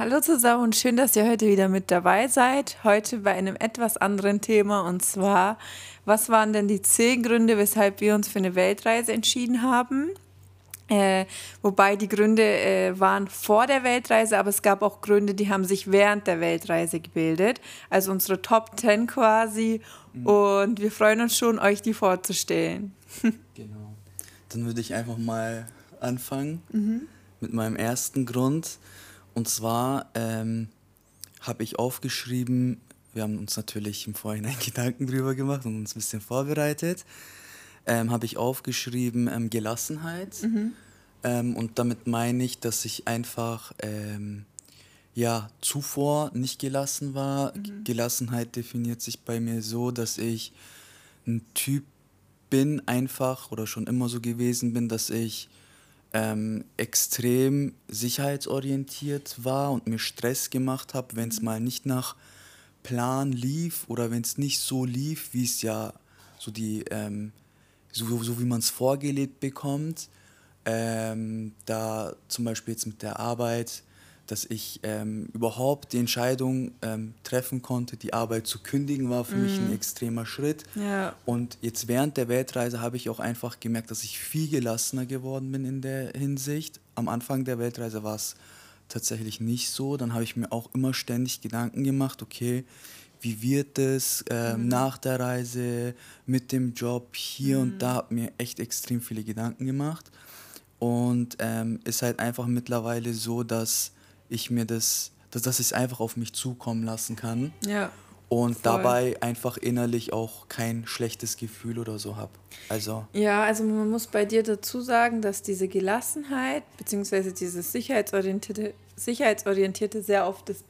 Hallo zusammen und schön, dass ihr heute wieder mit dabei seid. Heute bei einem etwas anderen Thema und zwar, was waren denn die zehn Gründe, weshalb wir uns für eine Weltreise entschieden haben? Äh, wobei die Gründe äh, waren vor der Weltreise, aber es gab auch Gründe, die haben sich während der Weltreise gebildet. Also unsere Top 10 quasi. Mhm. Und wir freuen uns schon, euch die vorzustellen. genau. Dann würde ich einfach mal anfangen mhm. mit meinem ersten Grund. Und zwar ähm, habe ich aufgeschrieben, wir haben uns natürlich im Vorhinein Gedanken drüber gemacht und uns ein bisschen vorbereitet ähm, habe ich aufgeschrieben ähm, Gelassenheit. Mhm. Ähm, und damit meine ich, dass ich einfach ähm, ja, zuvor nicht gelassen war. Mhm. Gelassenheit definiert sich bei mir so, dass ich ein Typ bin, einfach oder schon immer so gewesen bin, dass ich ähm, extrem sicherheitsorientiert war und mir Stress gemacht habe, wenn es mhm. mal nicht nach Plan lief oder wenn es nicht so lief, wie es ja so die ähm, so, so wie man es vorgelebt bekommt. Ähm, da zum Beispiel jetzt mit der Arbeit, dass ich ähm, überhaupt die Entscheidung ähm, treffen konnte, die Arbeit zu kündigen, war für mm. mich ein mhm. extremer Schritt. Ja. Und jetzt während der Weltreise habe ich auch einfach gemerkt, dass ich viel gelassener geworden bin in der Hinsicht. Am Anfang der Weltreise war es tatsächlich nicht so. Dann habe ich mir auch immer ständig Gedanken gemacht, okay, wie wird es äh, mhm. nach der Reise mit dem Job hier mhm. und da, habe mir echt extrem viele Gedanken gemacht. Und ähm, ist halt einfach mittlerweile so, dass ich mir das, dass, dass ich es einfach auf mich zukommen lassen kann. Ja. Und voll. dabei einfach innerlich auch kein schlechtes Gefühl oder so habe. Also. Ja, also man muss bei dir dazu sagen, dass diese Gelassenheit bzw. dieses Sicherheitsorientierte, Sicherheitsorientierte sehr oft das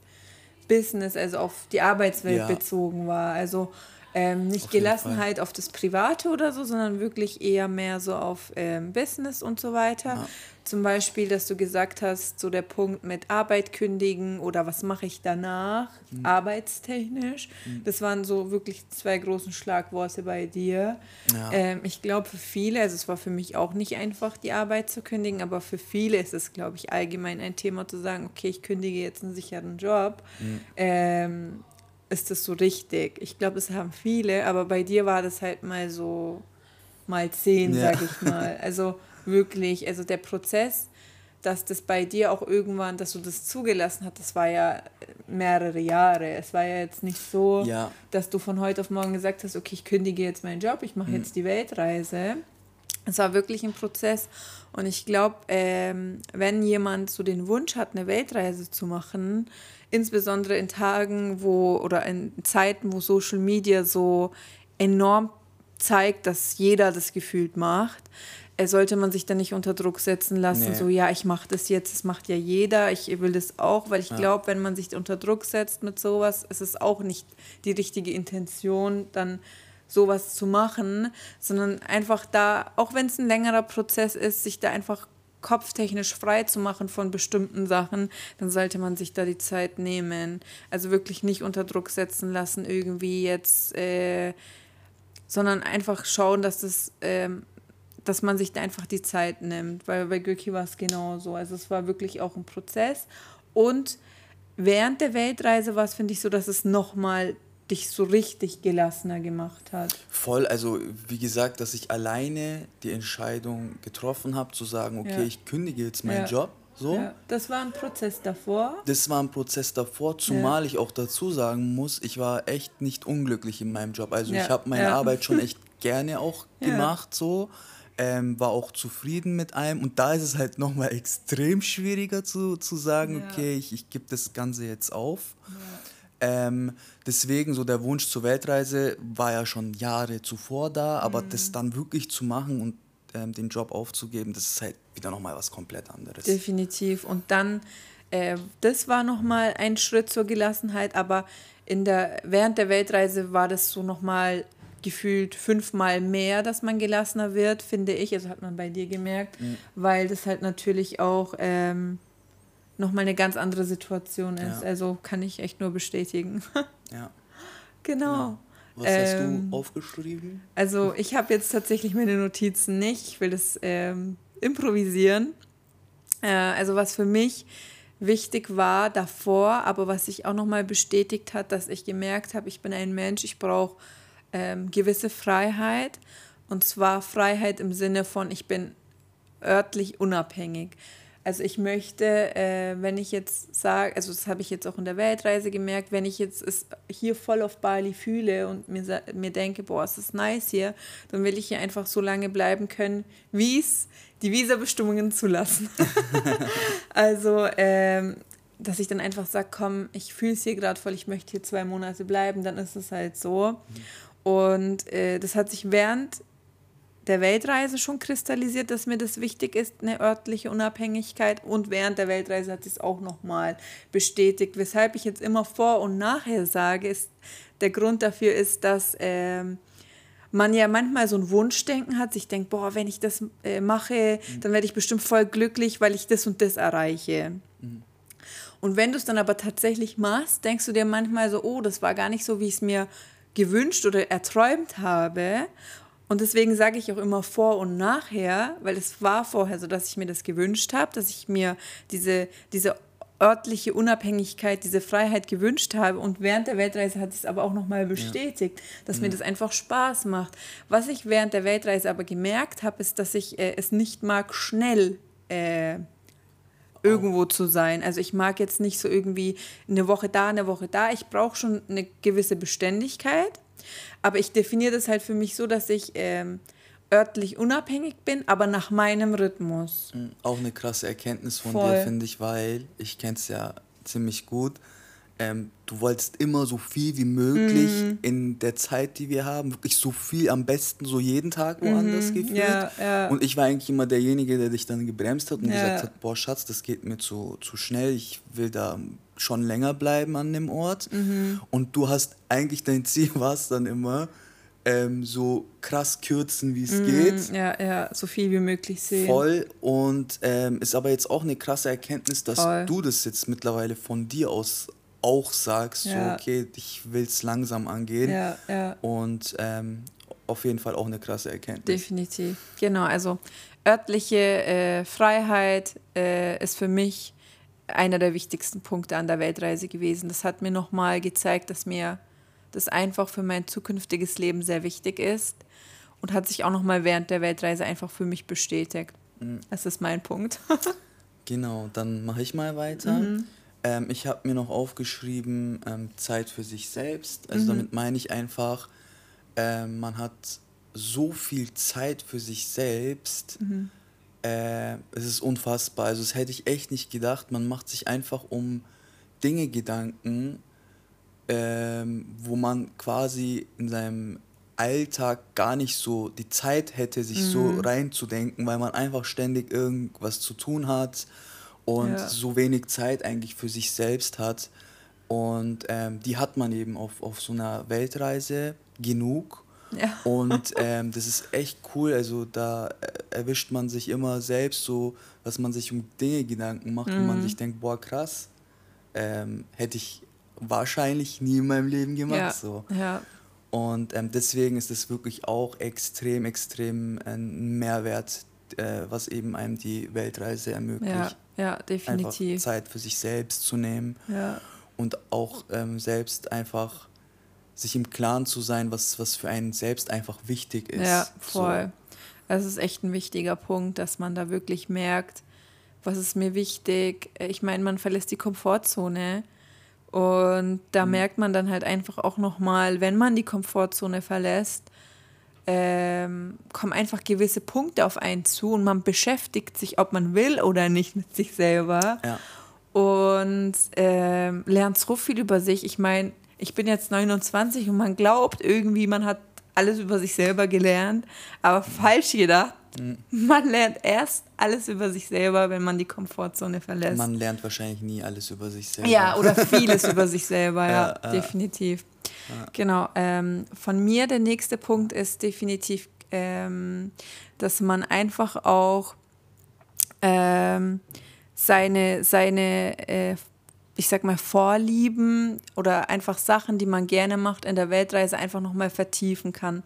Business, also auf die Arbeitswelt ja. bezogen war. Also ähm, nicht auf Gelassenheit auf das Private oder so, sondern wirklich eher mehr so auf ähm, Business und so weiter. Ja. Zum Beispiel, dass du gesagt hast, so der Punkt mit Arbeit kündigen oder was mache ich danach, mhm. arbeitstechnisch. Mhm. Das waren so wirklich zwei großen Schlagworte bei dir. Ja. Ähm, ich glaube, für viele, also es war für mich auch nicht einfach, die Arbeit zu kündigen, aber für viele ist es, glaube ich, allgemein ein Thema zu sagen, okay, ich kündige jetzt einen sicheren Job. Mhm. Ist das so richtig? Ich glaube, es haben viele, aber bei dir war das halt mal so mal zehn, ja. sag ich mal. Also wirklich, also der Prozess, dass das bei dir auch irgendwann, dass du das zugelassen hast, das war ja mehrere Jahre. Es war ja jetzt nicht so, ja. dass du von heute auf morgen gesagt hast, okay, ich kündige jetzt meinen Job, ich mache mhm. jetzt die Weltreise. Es war wirklich ein Prozess und ich glaube, ähm, wenn jemand so den Wunsch hat, eine Weltreise zu machen, insbesondere in Tagen, wo oder in Zeiten, wo Social Media so enorm zeigt, dass jeder das gefühlt macht, äh, sollte man sich dann nicht unter Druck setzen lassen, nee. so ja, ich mache das jetzt, das macht ja jeder, ich will das auch, weil ich ja. glaube, wenn man sich unter Druck setzt mit sowas, ist es auch nicht die richtige Intention, dann sowas zu machen, sondern einfach da, auch wenn es ein längerer Prozess ist, sich da einfach kopftechnisch frei zu machen von bestimmten Sachen, dann sollte man sich da die Zeit nehmen. Also wirklich nicht unter Druck setzen lassen, irgendwie jetzt, äh, sondern einfach schauen, dass das, ähm, dass man sich da einfach die Zeit nimmt. Weil bei Göki war es genauso. Also es war wirklich auch ein Prozess. Und während der Weltreise war es, finde ich, so, dass es nochmal dich so richtig gelassener gemacht hat? Voll, also wie gesagt, dass ich alleine die Entscheidung getroffen habe, zu sagen, okay, ja. ich kündige jetzt meinen ja. Job. So. Ja. Das war ein Prozess davor. Das war ein Prozess davor, zumal ich auch dazu sagen muss, ich war echt nicht unglücklich in meinem Job. Also ich habe meine Arbeit schon echt gerne auch gemacht, so. Ähm, war auch zufrieden mit einem. Und da ist es halt nochmal extrem schwieriger zu, zu sagen, okay, ich, ich gebe das Ganze jetzt auf. Ähm, deswegen so der Wunsch zur Weltreise war ja schon Jahre zuvor da, aber mhm. das dann wirklich zu machen und ähm, den Job aufzugeben, das ist halt wieder nochmal was komplett anderes. Definitiv. Und dann, äh, das war nochmal ein Schritt zur Gelassenheit, aber in der, während der Weltreise war das so nochmal gefühlt fünfmal mehr, dass man gelassener wird, finde ich. Also hat man bei dir gemerkt, mhm. weil das halt natürlich auch ähm, nochmal eine ganz andere Situation ist. Ja. Also kann ich echt nur bestätigen. ja. Genau. Ja. Was ähm, hast du ähm, aufgeschrieben? Also ich habe jetzt tatsächlich meine Notizen nicht. Ich will das ähm, improvisieren. Äh, also was für mich wichtig war davor, aber was sich auch nochmal bestätigt hat, dass ich gemerkt habe, ich bin ein Mensch, ich brauche ähm, gewisse Freiheit. Und zwar Freiheit im Sinne von, ich bin örtlich unabhängig. Also ich möchte, äh, wenn ich jetzt sage, also das habe ich jetzt auch in der Weltreise gemerkt, wenn ich jetzt es hier voll auf Bali fühle und mir, mir denke, boah, es ist nice hier, dann will ich hier einfach so lange bleiben können, wie es die Visabestimmungen zulassen. also, ähm, dass ich dann einfach sage, komm, ich fühle es hier gerade voll, ich möchte hier zwei Monate bleiben, dann ist es halt so. Mhm. Und äh, das hat sich während der Weltreise schon kristallisiert, dass mir das wichtig ist, eine örtliche Unabhängigkeit. Und während der Weltreise hat es auch nochmal bestätigt. Weshalb ich jetzt immer vor und nachher sage, ist der Grund dafür ist, dass ähm, man ja manchmal so ein Wunschdenken hat, sich denkt, boah, wenn ich das äh, mache, mhm. dann werde ich bestimmt voll glücklich, weil ich das und das erreiche. Mhm. Und wenn du es dann aber tatsächlich machst, denkst du dir manchmal so, oh, das war gar nicht so, wie ich es mir gewünscht oder erträumt habe. Und deswegen sage ich auch immer vor und nachher, weil es war vorher so, dass ich mir das gewünscht habe, dass ich mir diese, diese örtliche Unabhängigkeit, diese Freiheit gewünscht habe. Und während der Weltreise hat es aber auch nochmal bestätigt, ja. dass mhm. mir das einfach Spaß macht. Was ich während der Weltreise aber gemerkt habe, ist, dass ich äh, es nicht mag, schnell äh, irgendwo zu sein. Also ich mag jetzt nicht so irgendwie eine Woche da, eine Woche da. Ich brauche schon eine gewisse Beständigkeit. Aber ich definiere das halt für mich so, dass ich ähm, örtlich unabhängig bin, aber nach meinem Rhythmus. Mhm. Auch eine krasse Erkenntnis von Voll. dir, finde ich, weil ich kenne es ja ziemlich gut. Ähm, du wolltest immer so viel wie möglich mhm. in der Zeit, die wir haben, wirklich so viel, am besten so jeden Tag woanders mhm. gefühlt. Ja, ja. Und ich war eigentlich immer derjenige, der dich dann gebremst hat und ja. gesagt hat, boah Schatz, das geht mir zu, zu schnell, ich will da schon länger bleiben an dem Ort. Mhm. Und du hast eigentlich dein Ziel war es dann immer, ähm, so krass kürzen, wie es mhm, geht. Ja, ja, so viel wie möglich sehen. Voll. Und ähm, ist aber jetzt auch eine krasse Erkenntnis, dass Voll. du das jetzt mittlerweile von dir aus auch sagst, ja. so, okay, ich will es langsam angehen. Ja, ja. Und ähm, auf jeden Fall auch eine krasse Erkenntnis. Definitiv. Genau, also örtliche äh, Freiheit äh, ist für mich einer der wichtigsten Punkte an der Weltreise gewesen. Das hat mir nochmal gezeigt, dass mir das einfach für mein zukünftiges Leben sehr wichtig ist und hat sich auch nochmal während der Weltreise einfach für mich bestätigt. Mhm. Das ist mein Punkt. genau, dann mache ich mal weiter. Mhm. Ähm, ich habe mir noch aufgeschrieben, ähm, Zeit für sich selbst. Also mhm. damit meine ich einfach, äh, man hat so viel Zeit für sich selbst. Mhm äh, es ist unfassbar. Also das hätte ich echt nicht gedacht. Man macht sich einfach um Dinge Gedanken, ähm, wo man quasi in seinem Alltag gar nicht so die Zeit hätte, sich mhm. so reinzudenken, weil man einfach ständig irgendwas zu tun hat und ja. so wenig Zeit eigentlich für sich selbst hat. Und ähm, die hat man eben auf, auf so einer Weltreise genug. Ja. Und ähm, das ist echt cool. Also da erwischt man sich immer selbst so, dass man sich um Dinge Gedanken macht mhm. und man mhm. sich denkt, boah, krass, ähm, hätte ich wahrscheinlich nie in meinem Leben gemacht. Ja. So. Ja. Und ähm, deswegen ist es wirklich auch extrem, extrem ein Mehrwert, äh, was eben einem die Weltreise ermöglicht. Ja, definitiv. Einfach Zeit für sich selbst zu nehmen. Ja. Und auch ähm, selbst einfach sich im Klaren zu sein, was, was für einen selbst einfach wichtig ist. Ja, voll. So. Das ist echt ein wichtiger Punkt, dass man da wirklich merkt, was ist mir wichtig. Ich meine, man verlässt die Komfortzone und da mhm. merkt man dann halt einfach auch nochmal, wenn man die Komfortzone verlässt, ähm, kommen einfach gewisse Punkte auf einen zu und man beschäftigt sich, ob man will oder nicht, mit sich selber. Ja. Und ähm, lernt so viel über sich. Ich meine, ich bin jetzt 29 und man glaubt irgendwie, man hat alles über sich selber gelernt, aber falsch gedacht. Mhm. Man lernt erst alles über sich selber, wenn man die Komfortzone verlässt. Man lernt wahrscheinlich nie alles über sich selber. Ja, oder vieles über sich selber, ja, ja definitiv. Ja. Genau. Ähm, von mir der nächste Punkt ist definitiv, ähm, dass man einfach auch ähm, seine, seine äh, ich sag mal, Vorlieben oder einfach Sachen, die man gerne macht in der Weltreise, einfach nochmal vertiefen kann.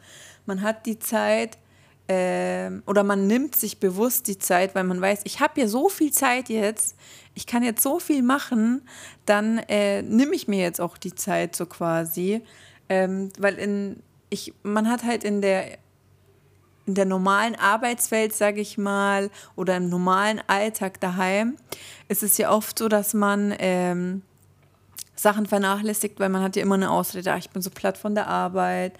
Man hat die Zeit, ähm, oder man nimmt sich bewusst die Zeit, weil man weiß, ich habe ja so viel Zeit jetzt, ich kann jetzt so viel machen, dann äh, nehme ich mir jetzt auch die Zeit so quasi. Ähm, weil in, ich, man hat halt in der, in der normalen Arbeitswelt, sage ich mal, oder im normalen Alltag daheim, ist es ja oft so, dass man ähm, Sachen vernachlässigt, weil man hat ja immer eine Ausrede, ach, ich bin so platt von der Arbeit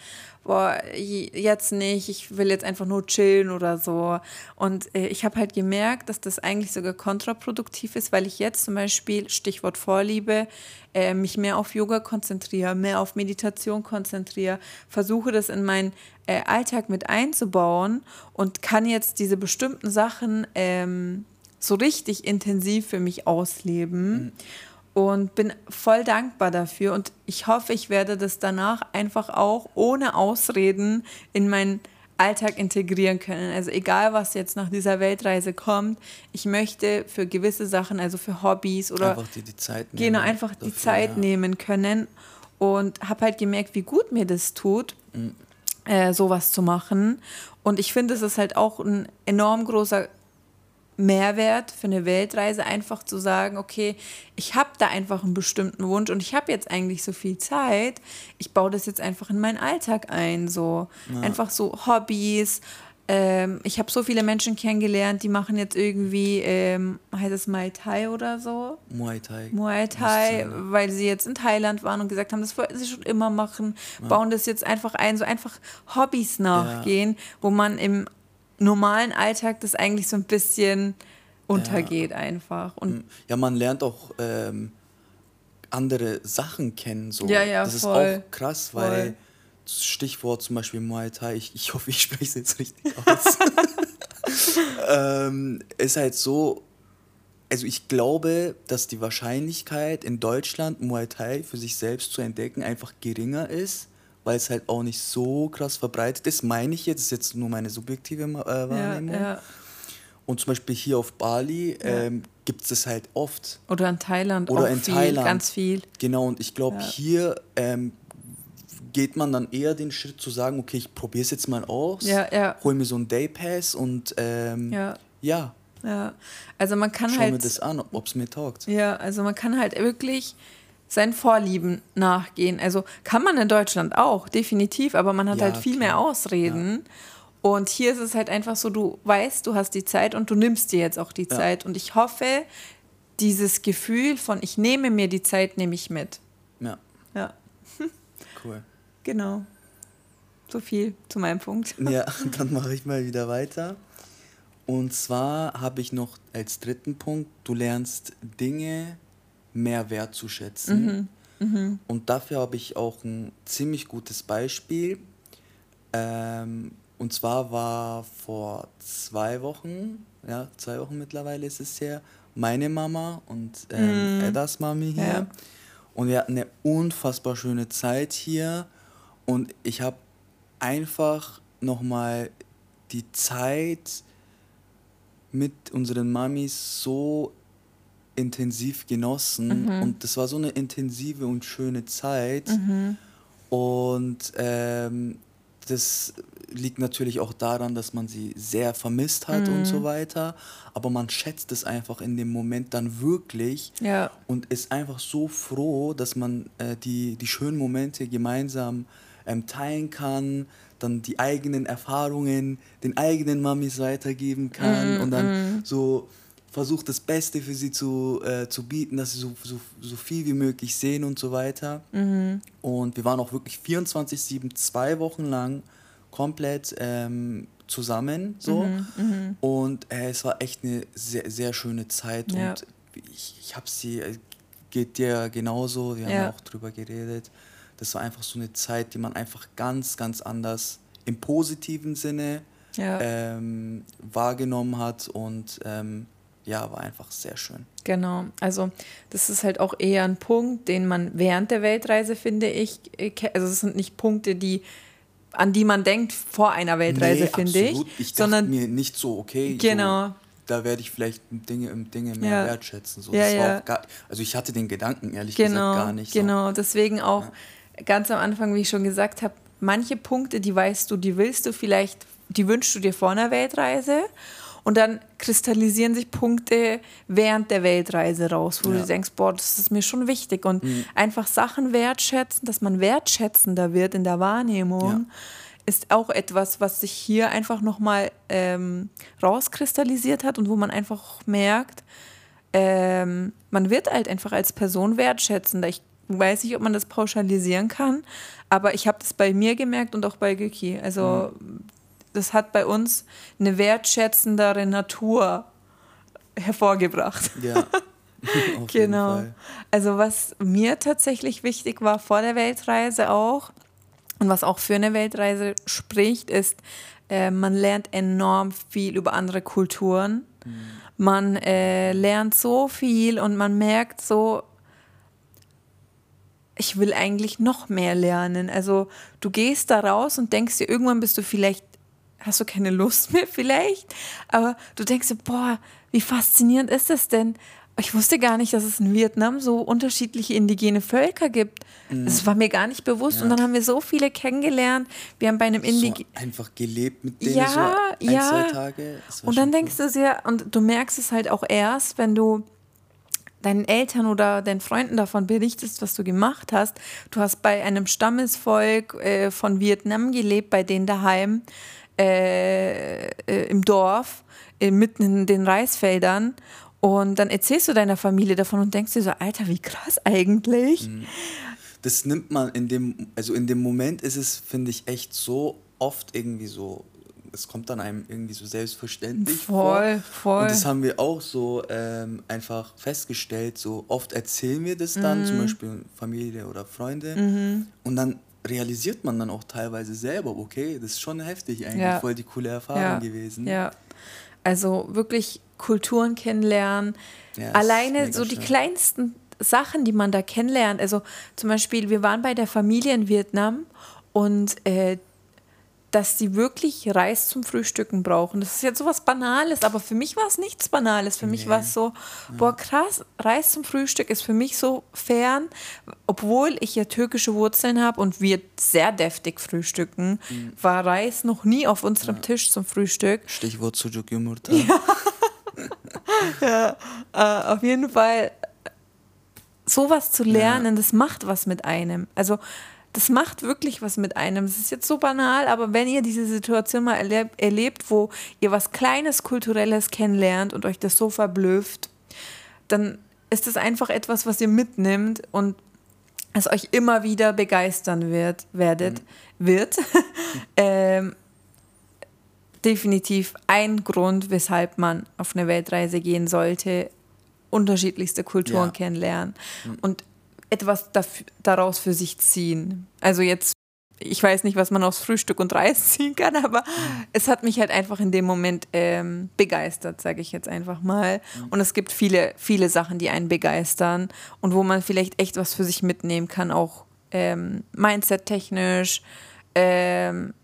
boah, jetzt nicht, ich will jetzt einfach nur chillen oder so. Und äh, ich habe halt gemerkt, dass das eigentlich sogar kontraproduktiv ist, weil ich jetzt zum Beispiel, Stichwort Vorliebe, äh, mich mehr auf Yoga konzentriere, mehr auf Meditation konzentriere, versuche das in meinen äh, Alltag mit einzubauen und kann jetzt diese bestimmten Sachen ähm, so richtig intensiv für mich ausleben. Mhm und bin voll dankbar dafür und ich hoffe, ich werde das danach einfach auch ohne Ausreden in meinen Alltag integrieren können. Also egal, was jetzt nach dieser Weltreise kommt, ich möchte für gewisse Sachen, also für Hobbys oder einfach die, die Zeit nehmen genau einfach dafür, die Zeit ja. nehmen können und habe halt gemerkt, wie gut mir das tut, mhm. äh, sowas zu machen. Und ich finde, es ist halt auch ein enorm großer Mehrwert für eine Weltreise, einfach zu sagen, okay, ich habe da einfach einen bestimmten Wunsch und ich habe jetzt eigentlich so viel Zeit, ich baue das jetzt einfach in meinen Alltag ein, so ja. einfach so Hobbys. Ähm, ich habe so viele Menschen kennengelernt, die machen jetzt irgendwie, ähm, heißt es Muay Thai oder so? Muay Thai. Muay Thai, weil sie jetzt in Thailand waren und gesagt haben, das wollten sie schon immer machen, ja. bauen das jetzt einfach ein, so einfach Hobbys nachgehen, ja. wo man im normalen Alltag das eigentlich so ein bisschen untergeht ja. einfach. Und hm. ja, man lernt auch ähm, andere Sachen kennen. So. Ja, ja, das voll. ist auch krass, voll. weil Stichwort zum Beispiel Muay Thai, ich, ich hoffe, ich spreche es jetzt richtig aus. ähm, ist halt so, also ich glaube, dass die Wahrscheinlichkeit in Deutschland Muay Thai für sich selbst zu entdecken einfach geringer ist weil es halt auch nicht so krass verbreitet ist, meine ich jetzt, das ist jetzt nur meine subjektive äh, Wahrnehmung. Ja, ja. Und zum Beispiel hier auf Bali ähm, gibt es das halt oft. Oder in Thailand Oder in viel, Thailand. ganz viel. Genau, und ich glaube, hier ähm, geht man dann eher den Schritt zu sagen, okay, ich probiere es jetzt mal aus, ja, ja. hol mir so einen Day Pass und ähm, ja. ja. Ja, also man kann Schau halt... mir das an, ob es mir taugt. Ja, also man kann halt wirklich seinen Vorlieben nachgehen. Also kann man in Deutschland auch, definitiv, aber man hat ja, halt viel klar. mehr Ausreden. Ja. Und hier ist es halt einfach so, du weißt, du hast die Zeit und du nimmst dir jetzt auch die ja. Zeit. Und ich hoffe, dieses Gefühl von ich nehme mir die Zeit, nehme ich mit. Ja. Ja. Cool. Genau. So viel zu meinem Punkt. Ja, dann mache ich mal wieder weiter. Und zwar habe ich noch als dritten Punkt, du lernst Dinge mehr wertzuschätzen. Mhm. Mhm. Und dafür habe ich auch ein ziemlich gutes Beispiel. Ähm, und zwar war vor zwei Wochen, ja, zwei Wochen mittlerweile ist es her, meine Mama und ähm, mhm. Eddas Mami hier. Ja. Und wir hatten eine unfassbar schöne Zeit hier. Und ich habe einfach nochmal die Zeit mit unseren Mamis so intensiv genossen mhm. und das war so eine intensive und schöne Zeit. Mhm. Und ähm, das liegt natürlich auch daran, dass man sie sehr vermisst hat mhm. und so weiter. Aber man schätzt es einfach in dem Moment dann wirklich ja. und ist einfach so froh, dass man äh, die, die schönen Momente gemeinsam ähm, teilen kann, dann die eigenen Erfahrungen den eigenen Mamis weitergeben kann mhm. und dann mhm. so versucht das Beste für sie zu, äh, zu bieten, dass sie so, so, so viel wie möglich sehen und so weiter. Mhm. Und wir waren auch wirklich 24-7, zwei Wochen lang komplett ähm, zusammen. So. Mhm, mh. Und äh, es war echt eine sehr, sehr schöne Zeit. Ja. Und ich, ich habe sie, äh, geht dir genauso, wir haben ja. auch drüber geredet. Das war einfach so eine Zeit, die man einfach ganz, ganz anders im positiven Sinne ja. ähm, wahrgenommen hat und ähm, ja, war einfach sehr schön. Genau, also das ist halt auch eher ein Punkt, den man während der Weltreise, finde ich, äh, also es sind nicht Punkte, die an die man denkt vor einer Weltreise, nee, finde ich. Ich sondern mir nicht so, okay, genau. So, da werde ich vielleicht Dinge, Dinge mehr ja. wertschätzen. So, ja, ja. Gar, also ich hatte den Gedanken ehrlich genau, gesagt gar nicht. So. Genau, deswegen auch ganz am Anfang, wie ich schon gesagt habe, manche Punkte, die weißt du, die willst du vielleicht die wünschst du dir vor einer Weltreise und dann kristallisieren sich Punkte während der Weltreise raus, wo ja. du denkst, boah, das ist mir schon wichtig. Und mhm. einfach Sachen wertschätzen, dass man wertschätzender wird in der Wahrnehmung, ja. ist auch etwas, was sich hier einfach nochmal ähm, rauskristallisiert hat und wo man einfach merkt, ähm, man wird halt einfach als Person wertschätzender. Ich weiß nicht, ob man das pauschalisieren kann, aber ich habe das bei mir gemerkt und auch bei Güki. Also mhm das hat bei uns eine wertschätzendere Natur hervorgebracht. Ja. genau. Also was mir tatsächlich wichtig war vor der Weltreise auch und was auch für eine Weltreise spricht, ist, äh, man lernt enorm viel über andere Kulturen. Mhm. Man äh, lernt so viel und man merkt so, ich will eigentlich noch mehr lernen. Also du gehst da raus und denkst dir, irgendwann bist du vielleicht hast du keine Lust mehr vielleicht, aber du denkst dir, boah, wie faszinierend ist das denn? Ich wusste gar nicht, dass es in Vietnam so unterschiedliche indigene Völker gibt. Mhm. Das war mir gar nicht bewusst. Ja. Und dann haben wir so viele kennengelernt. Wir haben bei einem Indig so einfach gelebt mit denen ja, so ein, ja. zwei Tage. Und dann denkst cool. du dir, und du merkst es halt auch erst, wenn du deinen Eltern oder deinen Freunden davon berichtest, was du gemacht hast. Du hast bei einem Stammesvolk äh, von Vietnam gelebt, bei denen daheim äh, äh, im Dorf, äh, mitten in den Reisfeldern. Und dann erzählst du deiner Familie davon und denkst dir so, Alter, wie krass eigentlich. Mhm. Das nimmt man in dem, also in dem Moment ist es, finde ich, echt so oft irgendwie so es kommt dann einem irgendwie so selbstverständlich voll, vor. Voll. Und das haben wir auch so ähm, einfach festgestellt. So oft erzählen wir das dann, mhm. zum Beispiel Familie oder Freunde. Mhm. Und dann realisiert man dann auch teilweise selber, okay, das ist schon heftig eigentlich, ja. voll die coole Erfahrung ja. gewesen. Ja, also wirklich Kulturen kennenlernen, ja, alleine so die schön. kleinsten Sachen, die man da kennenlernt. Also zum Beispiel, wir waren bei der Familie in Vietnam und äh, dass sie wirklich Reis zum Frühstücken brauchen. Das ist jetzt so was Banales, aber für mich war es nichts Banales. Für nee. mich war es so, boah, krass, Reis zum Frühstück ist für mich so fern, obwohl ich ja türkische Wurzeln habe und wir sehr deftig frühstücken, mhm. war Reis noch nie auf unserem ja. Tisch zum Frühstück. Stichwort Sujuk Yumurta. Ja. ja, äh, auf jeden Fall sowas zu lernen, ja. das macht was mit einem. Also das macht wirklich was mit einem. Es ist jetzt so banal, aber wenn ihr diese Situation mal erleb erlebt, wo ihr was Kleines, Kulturelles kennenlernt und euch das so verblüfft, dann ist das einfach etwas, was ihr mitnimmt und es euch immer wieder begeistern wird, werdet, mhm. wird. ähm, definitiv ein Grund, weshalb man auf eine Weltreise gehen sollte, unterschiedlichste Kulturen ja. kennenlernen. Mhm. Und etwas daraus für sich ziehen. Also jetzt, ich weiß nicht, was man aus Frühstück und Reis ziehen kann, aber mhm. es hat mich halt einfach in dem Moment ähm, begeistert, sage ich jetzt einfach mal. Mhm. Und es gibt viele, viele Sachen, die einen begeistern und wo man vielleicht echt was für sich mitnehmen kann, auch ähm, Mindset-technisch, ähm,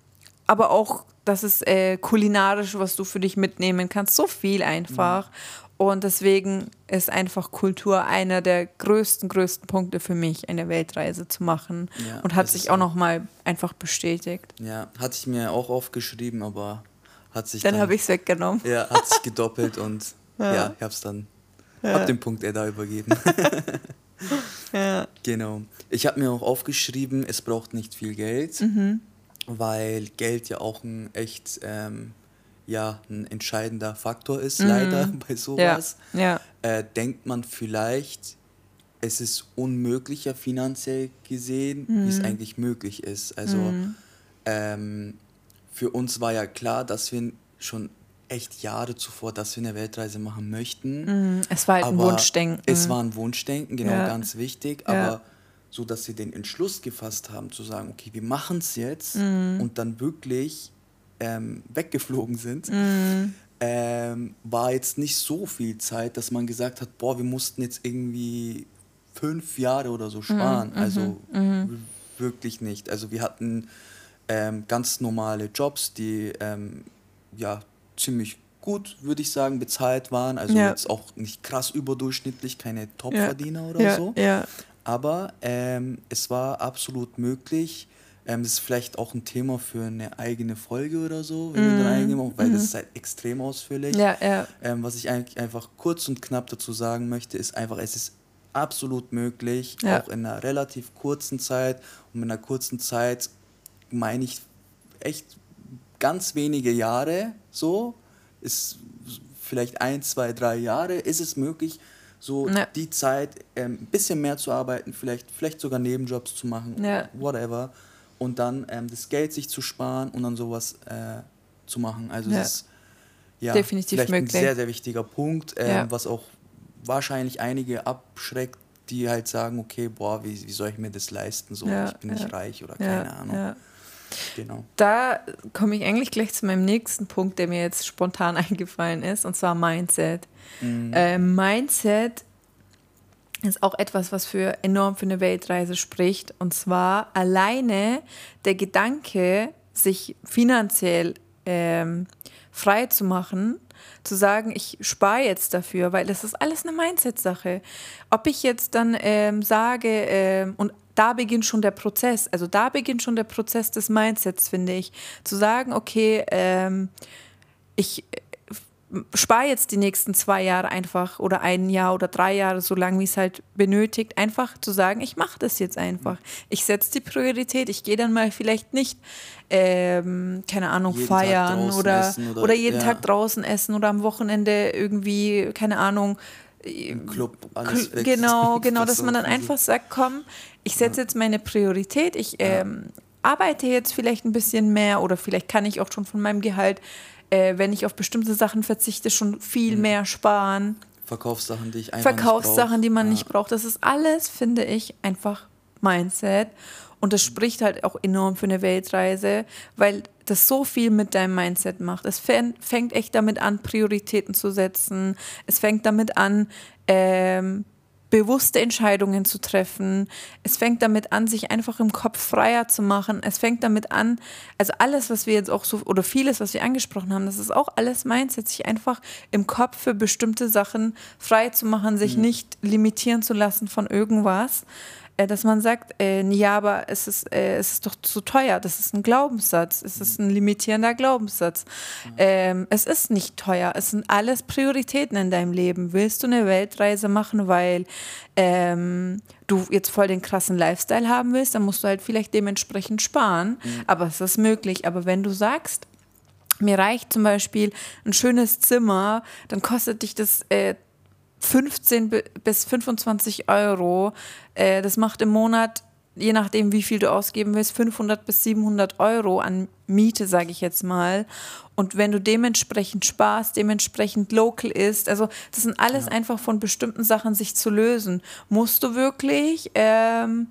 aber auch das ist äh, kulinarisch, was du für dich mitnehmen kannst. So viel einfach. Mhm. Und deswegen ist einfach Kultur einer der größten, größten Punkte für mich, eine Weltreise zu machen. Ja, und hat sich auch nochmal einfach bestätigt. Ja, hatte ich mir auch aufgeschrieben, aber hat sich dann... Dann habe ich es weggenommen. Ja, hat sich gedoppelt und ja, ja ich habe es dann ja. ab dem Punkt er da übergeben. ja. Genau. Ich habe mir auch aufgeschrieben, es braucht nicht viel Geld, mhm. weil Geld ja auch ein echt... Ähm, ja ein entscheidender Faktor ist, mhm. leider bei sowas, ja. ja. Äh, denkt man vielleicht, es ist unmöglicher finanziell gesehen, mhm. wie es mhm. eigentlich möglich ist. Also mhm. ähm, für uns war ja klar, dass wir schon echt Jahre zuvor, dass wir eine Weltreise machen möchten. Mhm. Es war halt ein Wunschdenken. Es war ein Wunschdenken, genau, ja. ganz wichtig. Aber ja. so, dass sie den Entschluss gefasst haben, zu sagen, okay, wir machen es jetzt mhm. und dann wirklich ähm, weggeflogen sind, mhm. ähm, war jetzt nicht so viel Zeit, dass man gesagt hat, boah, wir mussten jetzt irgendwie fünf Jahre oder so sparen. Mhm. Also mhm. wirklich nicht. Also wir hatten ähm, ganz normale Jobs, die ähm, ja ziemlich gut, würde ich sagen, bezahlt waren. Also ja. jetzt auch nicht krass überdurchschnittlich, keine Topverdiener ja. oder ja. so. Aber ähm, es war absolut möglich, Ähm, das ist vielleicht auch ein Thema für eine eigene Folge oder so, wenn mm. wir dann eingehen, weil mm. das ist halt extrem ausführlich. Ja, ja. Ähm, was ich eigentlich einfach kurz und knapp dazu sagen möchte, ist einfach, es ist absolut möglich, ja. auch in einer relativ kurzen Zeit. Und in einer kurzen Zeit meine ich echt ganz wenige Jahre so, ist vielleicht ein, zwei, drei Jahre, ist es möglich, so ja. die Zeit ähm, ein bisschen mehr zu arbeiten, vielleicht, vielleicht sogar Nebenjobs zu machen, ja. whatever. Und dann ähm, das Geld sich zu sparen und dann sowas äh, zu machen. Also ja. das ist ja, Definitiv vielleicht möglich. ein sehr, sehr wichtiger Punkt, ähm, was auch wahrscheinlich einige abschreckt, die halt sagen, okay, boah, wie, wie soll ich mir das leisten? So, ich bin nicht reich oder keine Ahnung. Genau. Da komme ich eigentlich gleich zu meinem nächsten Punkt, der mir jetzt spontan eingefallen ist, und zwar Mindset. Mhm. Äh, Mindset ist auch etwas, was für enorm für eine Weltreise spricht. Und zwar alleine der Gedanke, sich finanziell ähm, frei zu machen, zu sagen, ich spare jetzt dafür, weil das ist alles eine Mindset-Sache. Ob ich jetzt dann ähm, sage, ähm, und da beginnt schon der Prozess. Also da beginnt schon der Prozess des Mindsets, finde ich. Zu sagen, okay, ähm, ich spare jetzt die nächsten zwei Jahre einfach oder ein Jahr oder drei Jahre, so lange wie es halt benötigt, einfach zu sagen, ich mache das jetzt einfach. Ich setze die Priorität. Ich gehe dann mal vielleicht nicht, ähm, keine Ahnung, jeden feiern oder, oder, oder, jeden ja. Tag draußen essen oder am Wochenende irgendwie, keine Ahnung, im Club alles weg. Genau, genau, dass man dann einfach sagt, komm, ich setze jetzt meine Priorität, ich ähm, arbeite jetzt vielleicht ein bisschen mehr oder vielleicht kann ich auch schon von meinem Gehalt, äh, wenn ich auf bestimmte Sachen verzichte, schon viel mhm. mehr sparen. Verkaufssachen, die ich einfach Verkaufssachen, die man ja. nicht braucht. Das ist alles, finde ich, einfach Mindset. Und das spricht halt auch enorm für eine Weltreise, weil das so viel mit deinem Mindset macht. Es fängt echt damit an, Prioritäten zu setzen. Es fängt damit an, ähm, bewusste Entscheidungen zu treffen. Es fängt damit an, sich einfach im Kopf freier zu machen. Es fängt damit an, also alles, was wir jetzt auch so, oder vieles, was wir angesprochen haben, das ist auch alles Mindset, sich einfach im Kopf für bestimmte Sachen frei zu machen, sich mhm. nicht limitieren zu lassen von irgendwas. Äh, dass man sagt, äh, ja, aber es ist, äh, es ist doch zu teuer. Das ist ein Glaubenssatz. Es ist ein limitierender Glaubenssatz. Ähm, es ist nicht teuer. Es sind alles Prioritäten in deinem Leben. Willst du eine Weltreise machen, weil ähm, du jetzt voll den krassen Lifestyle haben willst, dann musst du halt vielleicht dementsprechend sparen. Mhm. Aber es ist möglich. Aber wenn du sagst, mir reicht zum Beispiel ein schönes Zimmer, dann kostet dich das äh, 15 bis 25 Euro. Äh, das macht im Monat, je nachdem, wie viel du ausgeben willst, 500 bis 700 Euro an Miete, sage ich jetzt mal. Und wenn du dementsprechend sparst, dementsprechend local ist, also das sind alles ja. einfach von bestimmten Sachen sich zu lösen. Musst du wirklich ähm,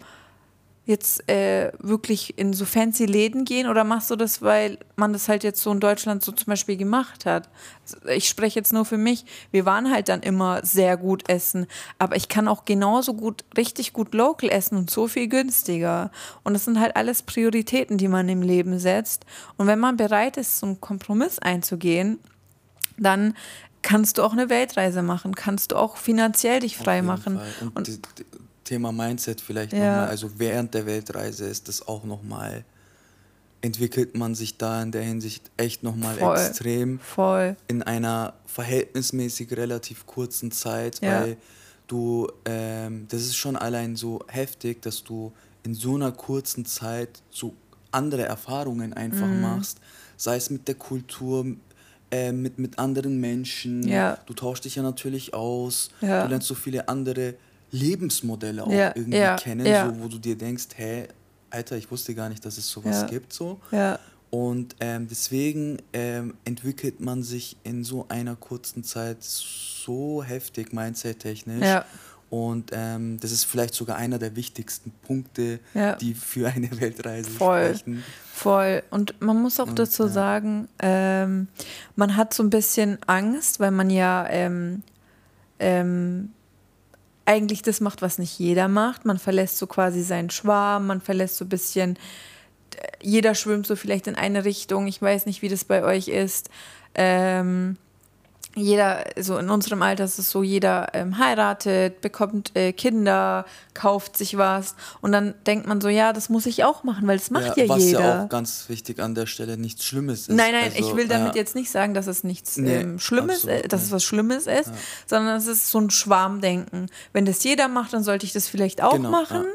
jetzt äh, wirklich in so fancy Läden gehen oder machst du das, weil man das halt jetzt so in Deutschland so zum Beispiel gemacht hat? Ich spreche jetzt nur für mich. Wir waren halt dann immer sehr gut essen, aber ich kann auch genauso gut, richtig gut local essen und so viel günstiger. Und das sind halt alles Prioritäten, die man im Leben setzt. Und wenn man bereit ist, so einen Kompromiss einzugehen, dann kannst du auch eine Weltreise machen, kannst du auch finanziell dich frei machen. Und, und die, die, Thema Mindset vielleicht ja. nochmal, also während der Weltreise ist das auch nochmal, entwickelt man sich da in der Hinsicht echt nochmal extrem. Voll. In einer verhältnismäßig relativ kurzen Zeit, ja. weil du, ähm, das ist schon allein so heftig, dass du in so einer kurzen Zeit so andere Erfahrungen einfach mhm. machst, sei es mit der Kultur, äh, mit, mit anderen Menschen. Ja. Du tauschst dich ja natürlich aus, ja. du lernst so viele andere Lebensmodelle auch ja, irgendwie ja, kennen, ja. So, wo du dir denkst, hä, Alter, ich wusste gar nicht, dass es sowas gibt. So. Und ähm, deswegen ähm, entwickelt man sich in so einer kurzen Zeit so heftig mindset-technisch. Und ähm, das ist vielleicht sogar einer der wichtigsten Punkte, die für eine Weltreise Voll. sprechen. Voll. Und man muss auch Und, dazu sagen, ähm, man hat so ein bisschen Angst, weil man ja ähm, ähm, eigentlich das macht, was nicht jeder macht. Man verlässt so quasi seinen Schwarm, man verlässt so ein bisschen, jeder schwimmt so vielleicht in eine Richtung. Ich weiß nicht, wie das bei euch ist. Ähm, jeder, so in unserem Alter ist es so, jeder ähm, heiratet, bekommt äh, Kinder, kauft sich was und dann denkt man so, ja, das muss ich auch machen, weil das macht ja, ja was jeder. Was ja auch ganz wichtig an der Stelle nichts Schlimmes ist. Nein, nein, also, ich will damit ja. jetzt nicht sagen, dass es nichts nee, ähm, Schlimmes, absolut, äh, dass es was Schlimmes ist, ja. sondern es ist so ein Schwarmdenken. Wenn das jeder macht, dann sollte ich das vielleicht auch genau, machen.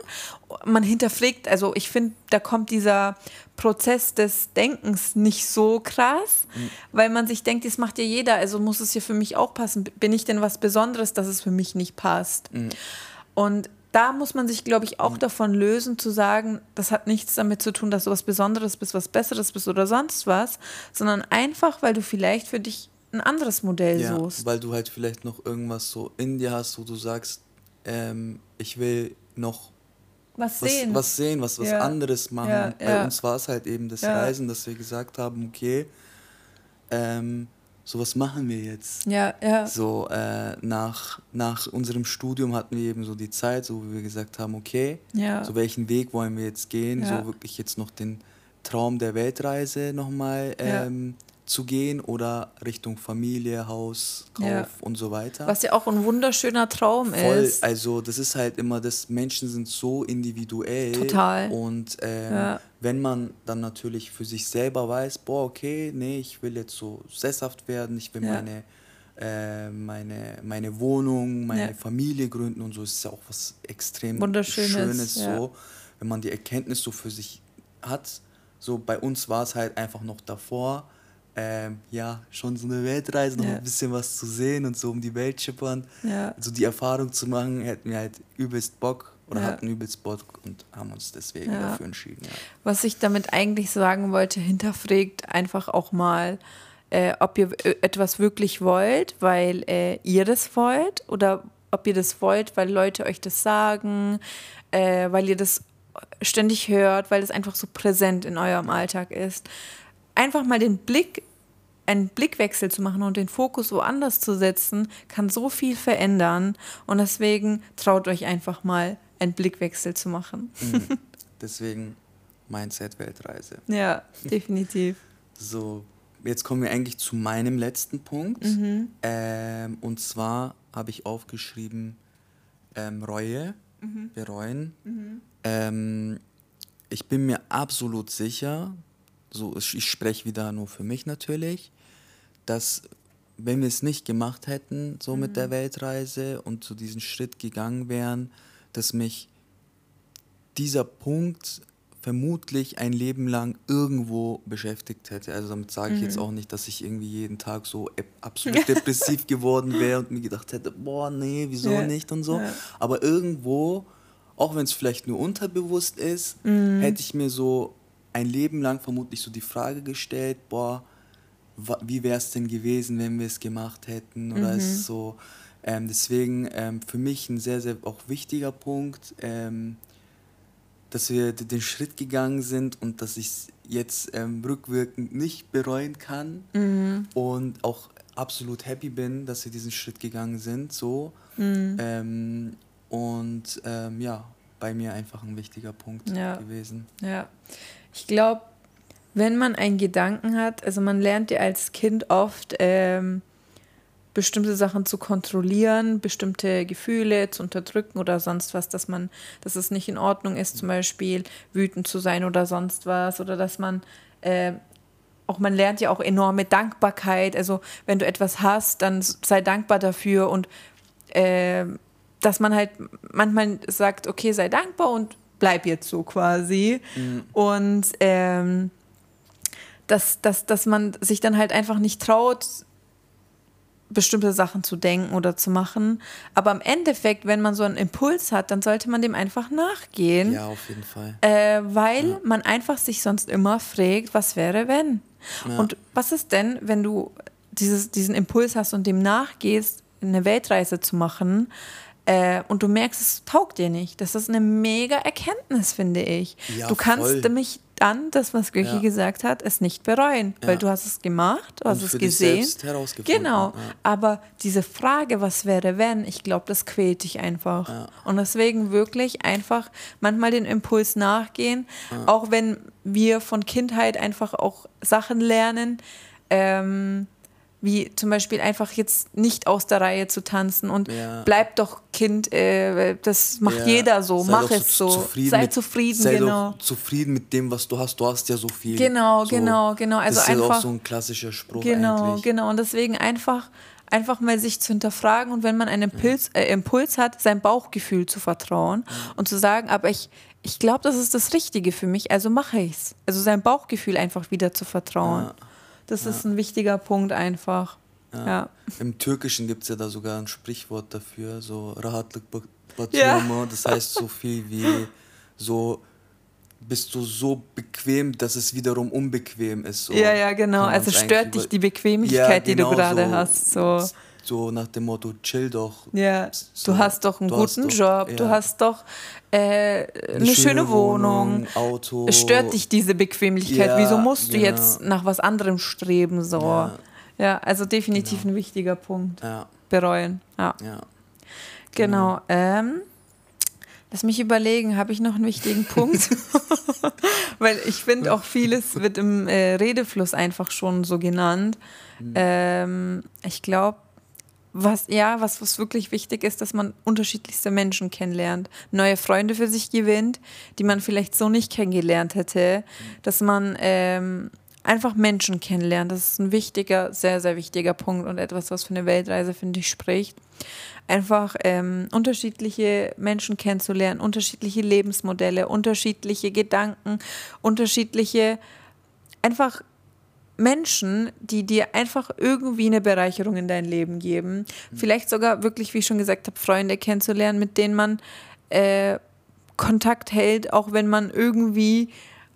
Man hinterfragt, also ich finde, da kommt dieser Prozess des Denkens nicht so krass, mhm. weil man sich denkt, das macht ja jeder, also muss es ja für mich auch passen. Bin ich denn was Besonderes, dass es für mich nicht passt? Mhm. Und da muss man sich, glaube ich, auch mhm. davon lösen, zu sagen, das hat nichts damit zu tun, dass du was Besonderes bist, was Besseres bist oder sonst was, sondern einfach, weil du vielleicht für dich ein anderes Modell ja, suchst. Weil du halt vielleicht noch irgendwas so in dir hast, wo du sagst, ähm, ich will noch was sehen, was, was, sehen, was, was ja. anderes machen. Ja, Bei uns war es halt eben das Reisen, dass wir gesagt haben, okay, ähm, so was machen wir jetzt. Ja, ja. So äh, nach, nach unserem Studium hatten wir eben so die Zeit, so wo wir gesagt haben, okay, ja. so welchen Weg wollen wir jetzt gehen, ja. so wirklich jetzt noch den Traum der Weltreise nochmal ähm, zu gehen oder Richtung Familie, Haus, Kauf ja. und so weiter. Was ja auch ein wunderschöner Traum Voll, ist. Also das ist halt immer, dass Menschen sind so individuell. Total. Und ähm, ja. wenn man dann natürlich für sich selber weiß, boah, okay, nee, ich will jetzt so sesshaft werden, ich will ja. meine, äh, meine, meine Wohnung, meine Familie gründen und so, ist ja auch was extrem Wunderschönes, Schönes so, wenn man die Erkenntnis so für sich hat. So bei uns war es halt einfach noch davor ähm, ja, schon so eine Weltreise, noch ja. ein bisschen was zu sehen und so um die Welt schippern. Ja. Also die Erfahrung zu machen, hätten wir halt übelst Bock oder ja. hatten übelst Bock und haben uns deswegen ja. dafür entschieden. Ja. Was ich damit eigentlich sagen wollte, hinterfragt einfach auch mal, äh, ob ihr etwas wirklich wollt, weil äh, ihr das wollt oder ob ihr das wollt, weil Leute euch das sagen, äh, weil ihr das ständig hört, weil es einfach so präsent in eurem Alltag ist einfach mal den Blick, einen Blickwechsel zu machen und den Fokus woanders zu setzen, kann so viel verändern. Und deswegen traut euch einfach mal einen Blickwechsel zu machen. Mhm. Deswegen Mindset-Weltreise. Ja, definitiv. so, jetzt kommen wir eigentlich zu meinem letzten Punkt. Mhm. Ähm, und zwar habe ich aufgeschrieben ähm, Reue, mhm. bereuen. Mhm. Ähm, ich bin mir absolut sicher, so ich spreche wieder nur für mich natürlich, dass wenn wir es nicht gemacht hätten, so mhm. mit der mhm. Weltreise und zu so diesen Schritt gegangen wären, dass mich dieser Punkt vermutlich ein Leben lang irgendwo beschäftigt hätte. Also damit sage ich mhm. jetzt auch nicht, dass ich irgendwie jeden Tag so absolut depressiv geworden wäre und mir gedacht hätte, boah, nee, wieso ja. nicht und so. Ja. Aber irgendwo, auch wenn es vielleicht nur unterbewusst ist, mhm. hätte ich mir so ein Leben lang vermutlich so die Frage gestellt, boah, wie wäre es denn gewesen, wenn wir es gemacht hätten? Oder mhm. ist so, ähm, deswegen ähm, für mich ein sehr, sehr auch wichtiger Punkt, ähm, dass wir den Schritt gegangen sind und dass ich es jetzt ähm, rückwirkend nicht bereuen kann mhm. und auch absolut happy bin, dass wir diesen Schritt gegangen sind, so. Mhm. Ähm, und ähm, ja, bei mir einfach ein wichtiger Punkt ja. gewesen. Ja. Ich glaube, wenn man einen Gedanken hat, also man lernt ja als Kind oft ähm, bestimmte Sachen zu kontrollieren, bestimmte Gefühle zu unterdrücken oder sonst was, dass man, dass es nicht in Ordnung ist, zum Beispiel wütend zu sein oder sonst was oder dass man äh, auch man lernt ja auch enorme Dankbarkeit. Also wenn du etwas hast, dann sei dankbar dafür und äh, dass man halt manchmal sagt, okay, sei dankbar und bleib jetzt so quasi. Mhm. Und ähm, dass, dass, dass man sich dann halt einfach nicht traut, bestimmte Sachen zu denken oder zu machen. Aber im Endeffekt, wenn man so einen Impuls hat, dann sollte man dem einfach nachgehen. Ja, auf jeden Fall. Äh, weil ja. man einfach sich sonst immer fragt, was wäre, wenn? Ja. Und was ist denn, wenn du dieses, diesen Impuls hast und dem nachgehst, eine Weltreise zu machen? Äh, und du merkst, es taugt dir nicht. Das ist eine mega Erkenntnis, finde ich. Ja, du kannst voll. nämlich dann, das, was Göchi ja. gesagt hat, es nicht bereuen, ja. weil du hast es gemacht, du hast es gesehen. Genau. Aber diese Frage, was wäre, wenn, ich glaube, das quält dich einfach. Und deswegen wirklich einfach manchmal den Impuls nachgehen, auch wenn wir von Kindheit einfach auch Sachen lernen. Ähm, wie zum Beispiel einfach jetzt nicht aus der Reihe zu tanzen und ja. bleib doch Kind, äh, das macht ja. jeder so, sei mach es so, zufrieden sei mit, zufrieden, sei genau. zufrieden mit dem, was du hast, du hast ja so viel. Genau, so, genau, genau. Also das ist einfach, auch so ein klassischer Spruch Genau, eigentlich. genau. Und deswegen einfach, einfach mal sich zu hinterfragen und wenn man einen Impuls, äh, Impuls hat, sein Bauchgefühl zu vertrauen und zu sagen, aber ich, ich glaube, das ist das Richtige für mich, also mache ich es. Also sein Bauchgefühl einfach wieder zu vertrauen. Ja. Das ja. ist ein wichtiger Punkt einfach. Ja. ja. Im Türkischen gibt es ja da sogar ein Sprichwort dafür, so Rahatlık ja. das heißt so viel wie so bist du so bequem, dass es wiederum unbequem ist. So. Ja, ja, genau. Also stört dich die Bequemlichkeit, ja, genau die du genau gerade so, hast. So. So nach dem Motto, chill doch. Ja, so, du hast doch einen guten Job, ja. du hast doch äh, eine, eine, schöne, schöne Wohnung, Wohnung, Auto. Stört dich diese Bequemlichkeit? Ja, Wieso musst du genau. jetzt nach was anderem streben? So. Ja. Ja, also definitiv genau. ein wichtiger Punkt. Bereuen. Ja. ja. Genau. genau. Ähm, lass mich überlegen, habe ich noch einen wichtigen Punkt? Weil ich finde auch vieles wird im äh, Redefluss einfach schon so genannt. Mhm. Ähm, ich glaube, was ja, was, was wirklich wichtig ist, dass man unterschiedlichste Menschen kennenlernt, neue Freunde für sich gewinnt, die man vielleicht so nicht kennengelernt hätte, dass man ähm, einfach Menschen kennenlernen. Das ist ein wichtiger, sehr, sehr wichtiger Punkt und etwas, was für eine Weltreise, finde ich, spricht. Einfach ähm, unterschiedliche Menschen kennenzulernen, unterschiedliche Lebensmodelle, unterschiedliche Gedanken, unterschiedliche, einfach Menschen, die dir einfach irgendwie eine Bereicherung in dein Leben geben. Mhm. Vielleicht sogar wirklich, wie ich schon gesagt habe, Freunde kennenzulernen, mit denen man äh, Kontakt hält, auch wenn man irgendwie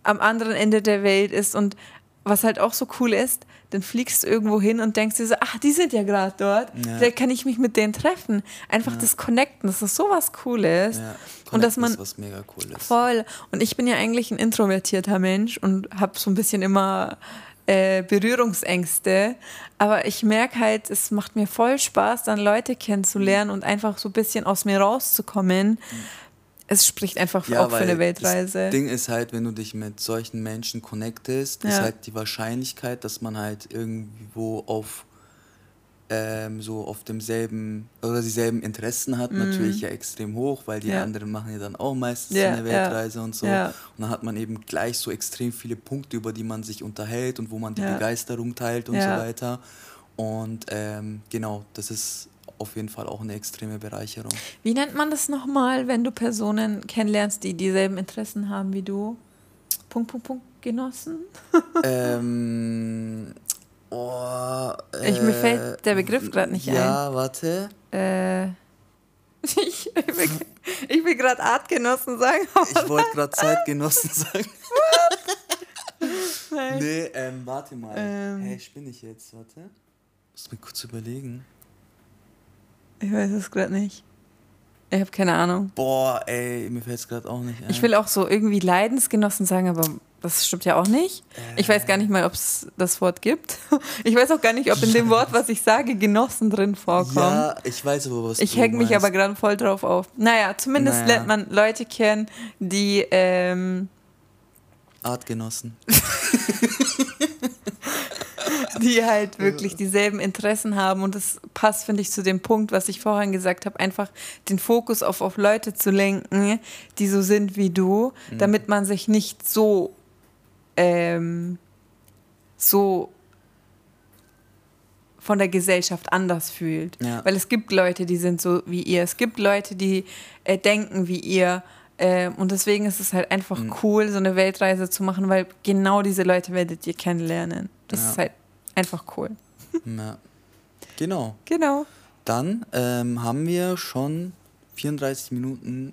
am anderen Ende der Welt ist und was halt auch so cool ist, dann fliegst du irgendwo hin und denkst dir so, ach, die sind ja gerade dort, ja. da kann ich mich mit denen treffen. Einfach ja. das Connecten, das ist sowas Cooles. Ja. Und dass man ist was mega cool ist. Voll. Und ich bin ja eigentlich ein introvertierter Mensch und habe so ein bisschen immer äh, Berührungsängste. Aber ich merke halt, es macht mir voll Spaß, dann Leute kennenzulernen und einfach so ein bisschen aus mir rauszukommen. Mhm es spricht einfach ja, auch für eine Weltreise. Das Ding ist halt, wenn du dich mit solchen Menschen connectest, ja. ist halt die Wahrscheinlichkeit, dass man halt irgendwo auf ähm, so auf demselben oder dieselben Interessen hat, mhm. natürlich ja extrem hoch, weil die ja. anderen machen ja dann auch meistens ja, eine Weltreise und so. Und dann hat man eben gleich so extrem viele Punkte, über die man sich unterhält und wo man die Begeisterung teilt und so weiter. Und ähm, genau, das ist auf jeden Fall auch eine extreme Bereicherung. Wie nennt man das nochmal, wenn du Personen kennenlernst, die dieselben Interessen haben wie du? Punkt, Punkt, Punkt, Genossen? ähm, oh, äh, ich, mir fällt der Begriff gerade nicht ja, ein. Ja, warte. Äh, ich, ich will, ich will gerade Artgenossen sagen. Ich wollte gerade Zeitgenossen sagen. Nein. Nee, ähm, warte mal. Ähm, hey, spinne ich jetzt? Warte. Muss mir kurz überlegen. Ich weiß es gerade nicht. Ich habe keine Ahnung. Boah, ey, mir fällt es gerade auch nicht ein. Ich will auch so irgendwie Leidensgenossen sagen, aber das stimmt ja auch nicht. Äh. Ich weiß gar nicht mal, ob es das Wort gibt. Ich weiß auch gar nicht, ob in dem Wort, was ich sage, Genossen drin vorkommen. Ja, ich weiß aber, was Ich hänge mich aber gerade voll drauf auf. Naja, zumindest naja. lernt man Leute kennen, die... Ähm, Artgenossen. die halt wirklich dieselben Interessen haben. Und das passt, finde ich, zu dem Punkt, was ich vorhin gesagt habe, einfach den Fokus auf, auf Leute zu lenken, die so sind wie du, mhm. damit man sich nicht so, ähm, so von der Gesellschaft anders fühlt. Ja. Weil es gibt Leute, die sind so wie ihr. Es gibt Leute, die äh, denken wie ihr. Äh, und deswegen ist es halt einfach mhm. cool, so eine Weltreise zu machen, weil genau diese Leute werdet ihr kennenlernen. Das ja. ist halt einfach cool. Ja. Genau. Genau. Dann ähm, haben wir schon 34 Minuten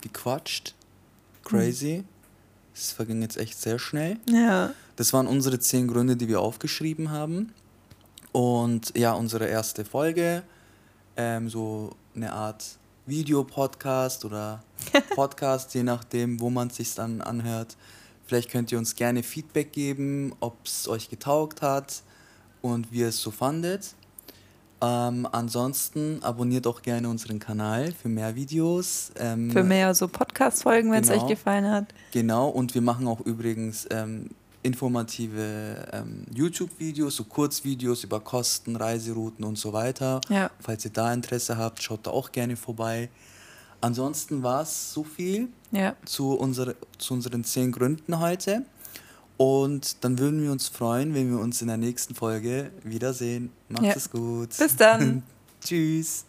gequatscht. Crazy. Es verging jetzt echt sehr schnell. Ja. Das waren unsere zehn Gründe, die wir aufgeschrieben haben. Und ja, unsere erste Folge, ähm, so eine Art Videopodcast oder Podcast, je nachdem, wo man es sich dann anhört. Vielleicht könnt ihr uns gerne Feedback geben, ob es euch getaugt hat und wie ihr es so fandet. Ähm, ansonsten abonniert auch gerne unseren Kanal für mehr Videos. Ähm, für mehr so Podcast-Folgen, wenn es genau, euch gefallen hat. Genau, und wir machen auch übrigens ähm, informative ähm, YouTube-Videos, so Kurzvideos über Kosten, Reiserouten und so weiter. Ja. Falls ihr da Interesse habt, schaut da auch gerne vorbei. Ansonsten war es so viel Ja. zu, unsere, zu unseren zehn Gründen heute. Und dann würden wir uns freuen, wenn wir uns in der nächsten Folge wiedersehen. Macht Ja. es gut. Bis dann. Tschüss.